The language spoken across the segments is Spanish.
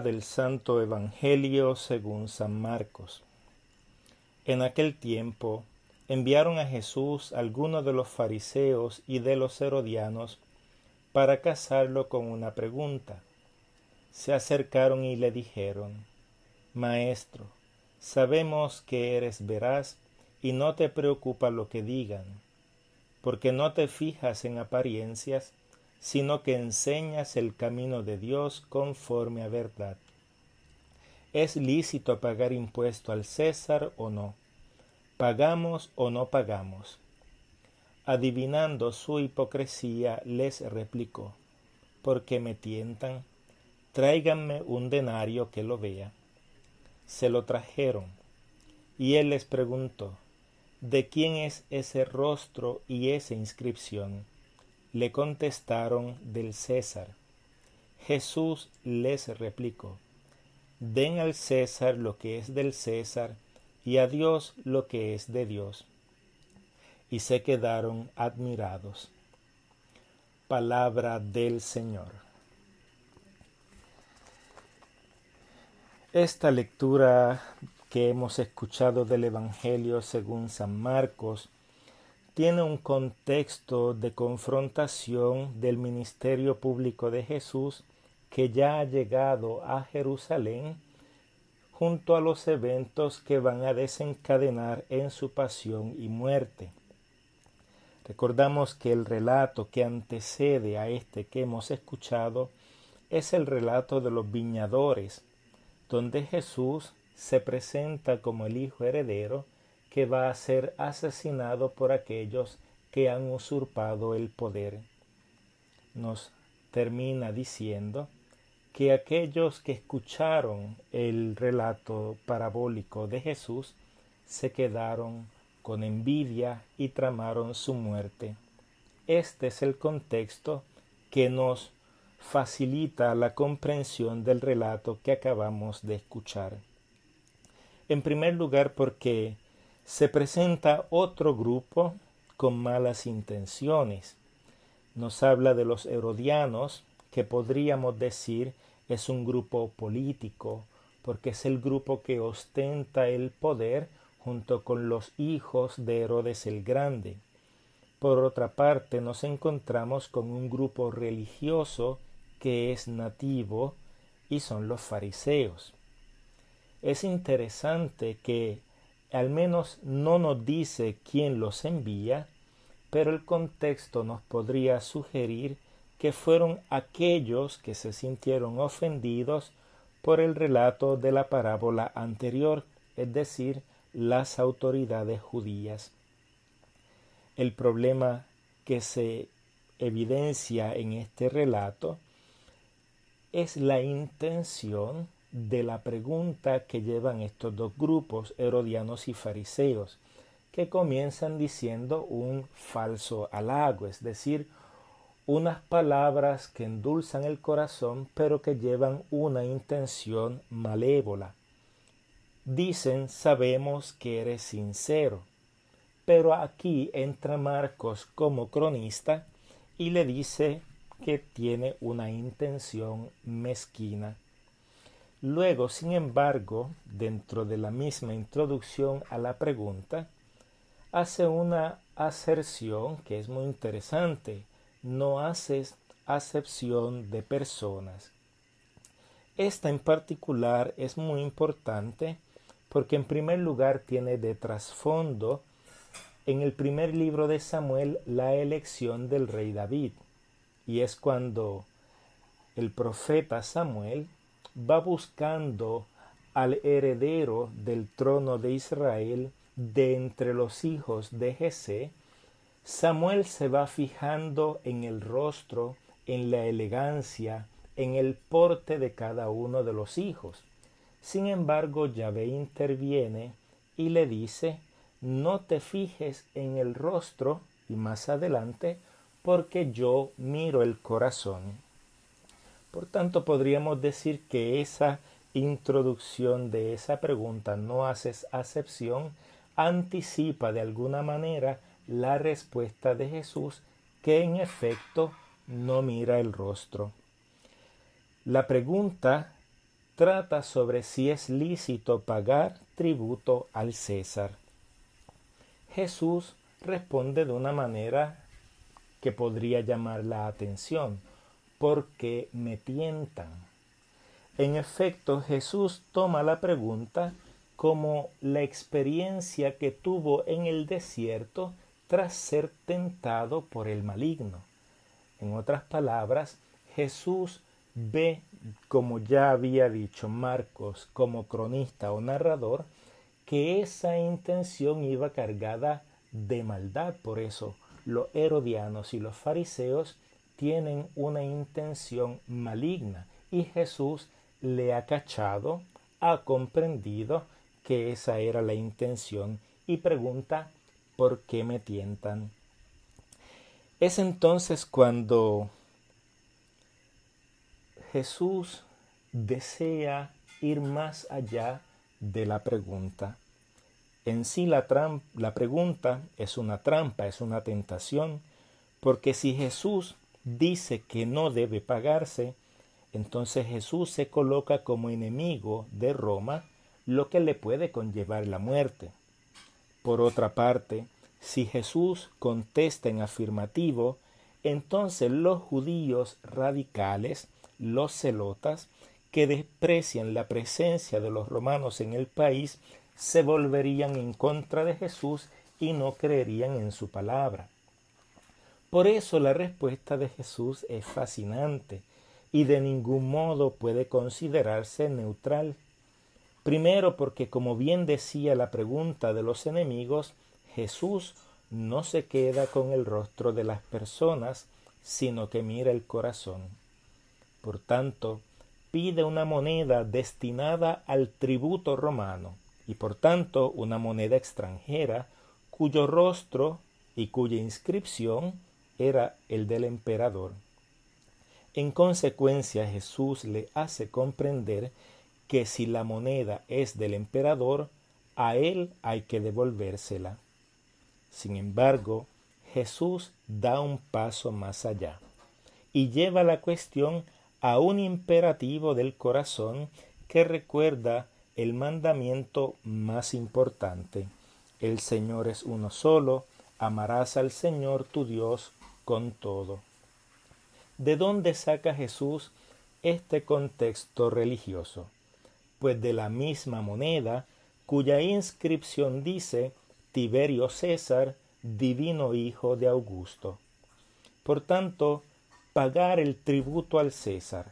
Del Santo Evangelio según San Marcos. En aquel tiempo enviaron a Jesús algunos de los fariseos y de los herodianos para casarlo con una pregunta. Se acercaron y le dijeron, Maestro, sabemos que eres veraz y no te preocupa lo que digan, porque no te fijas en apariencias, sino que enseñas el camino de Dios conforme a verdad. ¿Es lícito pagar impuesto al César o no? ¿Pagamos o no pagamos? Adivinando su hipocresía, les replicó, ¿por qué me tientan? Tráiganme un denario que lo vea. Se lo trajeron, y él les preguntó, ¿de quién es ese rostro y esa inscripción? Le contestaron del César. Jesús les replicó, Den al César lo que es del César y a Dios lo que es de Dios. Y se quedaron admirados. Palabra del Señor. Esta lectura que hemos escuchado del Evangelio según San Marcos tiene un contexto de confrontación del ministerio público de Jesús que ya ha llegado a Jerusalén junto a los eventos que van a desencadenar en su pasión y muerte. Recordamos que el relato que antecede a este que hemos escuchado es el relato de los viñadores, donde Jesús se presenta como el hijo heredero que va a ser asesinado por aquellos que han usurpado el poder. Nos termina diciendo que aquellos que escucharon el relato parabólico de Jesús se quedaron con envidia y tramaron su muerte. Este es el contexto que nos facilita la comprensión del relato que acabamos de escuchar. En primer lugar porque se presenta otro grupo con malas intenciones. Nos habla de los herodianos, que podríamos decir es un grupo político, porque es el grupo que ostenta el poder junto con los hijos de Herodes el Grande. Por otra parte, nos encontramos con un grupo religioso que es nativo y son los fariseos. Es interesante que al menos no nos dice quién los envía, pero el contexto nos podría sugerir que fueron aquellos que se sintieron ofendidos por el relato de la parábola anterior, es decir, las autoridades judías. El problema que se evidencia en este relato es la intención de la pregunta que llevan estos dos grupos, herodianos y fariseos, que comienzan diciendo un falso halago, es decir, unas palabras que endulzan el corazón pero que llevan una intención malévola. Dicen sabemos que eres sincero, pero aquí entra Marcos como cronista y le dice que tiene una intención mezquina. Luego, sin embargo, dentro de la misma introducción a la pregunta, hace una aserción que es muy interesante. No haces acepción de personas. Esta en particular es muy importante porque en primer lugar tiene de trasfondo en el primer libro de Samuel la elección del rey David. Y es cuando el profeta Samuel va buscando al heredero del trono de Israel de entre los hijos de Jesé, Samuel se va fijando en el rostro, en la elegancia, en el porte de cada uno de los hijos. Sin embargo, Yahvé interviene y le dice, no te fijes en el rostro y más adelante, porque yo miro el corazón. Por tanto, podríamos decir que esa introducción de esa pregunta no haces acepción anticipa de alguna manera la respuesta de Jesús que en efecto no mira el rostro. La pregunta trata sobre si es lícito pagar tributo al César. Jesús responde de una manera que podría llamar la atención, porque me tientan. En efecto, Jesús toma la pregunta como la experiencia que tuvo en el desierto tras ser tentado por el maligno. En otras palabras, Jesús ve, como ya había dicho Marcos como cronista o narrador, que esa intención iba cargada de maldad. Por eso los herodianos y los fariseos tienen una intención maligna y Jesús le ha cachado, ha comprendido que esa era la intención y pregunta ¿por qué me tientan? Es entonces cuando Jesús desea ir más allá de la pregunta. En sí la, la pregunta es una trampa, es una tentación, porque si Jesús dice que no debe pagarse, entonces Jesús se coloca como enemigo de Roma lo que le puede conllevar la muerte. Por otra parte, si Jesús contesta en afirmativo, entonces los judíos radicales, los celotas, que desprecian la presencia de los romanos en el país, se volverían en contra de Jesús y no creerían en su palabra. Por eso la respuesta de Jesús es fascinante y de ningún modo puede considerarse neutral. Primero porque, como bien decía la pregunta de los enemigos, Jesús no se queda con el rostro de las personas, sino que mira el corazón. Por tanto, pide una moneda destinada al tributo romano, y por tanto una moneda extranjera, cuyo rostro y cuya inscripción era el del emperador. En consecuencia Jesús le hace comprender que si la moneda es del emperador, a él hay que devolvérsela. Sin embargo, Jesús da un paso más allá y lleva la cuestión a un imperativo del corazón que recuerda el mandamiento más importante. El Señor es uno solo, amarás al Señor tu Dios con todo. ¿De dónde saca Jesús este contexto religioso? pues de la misma moneda, cuya inscripción dice Tiberio César, divino hijo de Augusto. Por tanto, pagar el tributo al César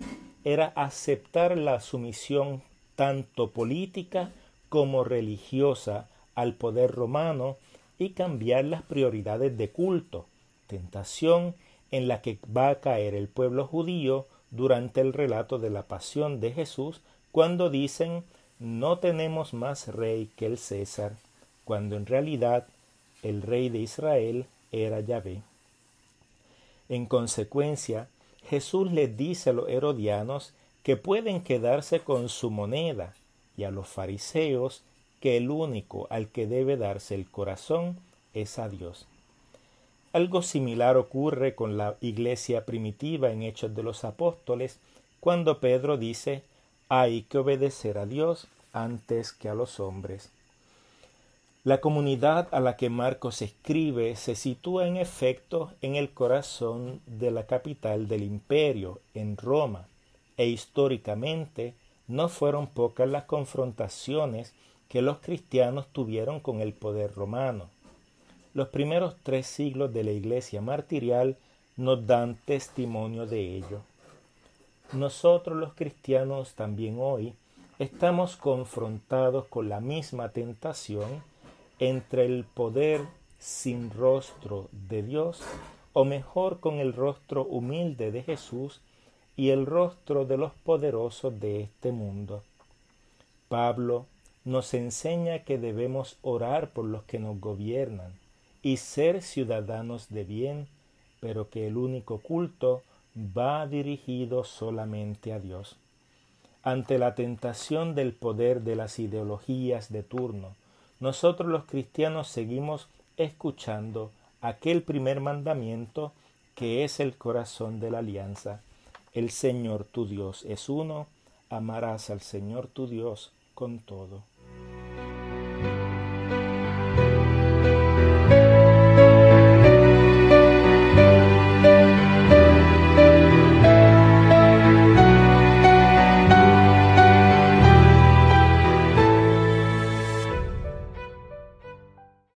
era aceptar la sumisión tanto política como religiosa al poder romano y cambiar las prioridades de culto, tentación en la que va a caer el pueblo judío durante el relato de la pasión de Jesús cuando dicen no tenemos más rey que el César, cuando en realidad el rey de Israel era Yahvé. En consecuencia, Jesús les dice a los herodianos que pueden quedarse con su moneda y a los fariseos que el único al que debe darse el corazón es a Dios. Algo similar ocurre con la iglesia primitiva en Hechos de los Apóstoles, cuando Pedro dice hay que obedecer a Dios antes que a los hombres. La comunidad a la que Marcos escribe se sitúa en efecto en el corazón de la capital del imperio, en Roma, e históricamente no fueron pocas las confrontaciones que los cristianos tuvieron con el poder romano. Los primeros tres siglos de la Iglesia martirial nos dan testimonio de ello. Nosotros los cristianos también hoy estamos confrontados con la misma tentación entre el poder sin rostro de Dios, o mejor con el rostro humilde de Jesús y el rostro de los poderosos de este mundo. Pablo nos enseña que debemos orar por los que nos gobiernan y ser ciudadanos de bien, pero que el único culto va dirigido solamente a Dios. Ante la tentación del poder de las ideologías de turno, nosotros los cristianos seguimos escuchando aquel primer mandamiento que es el corazón de la alianza. El Señor tu Dios es uno, amarás al Señor tu Dios con todo.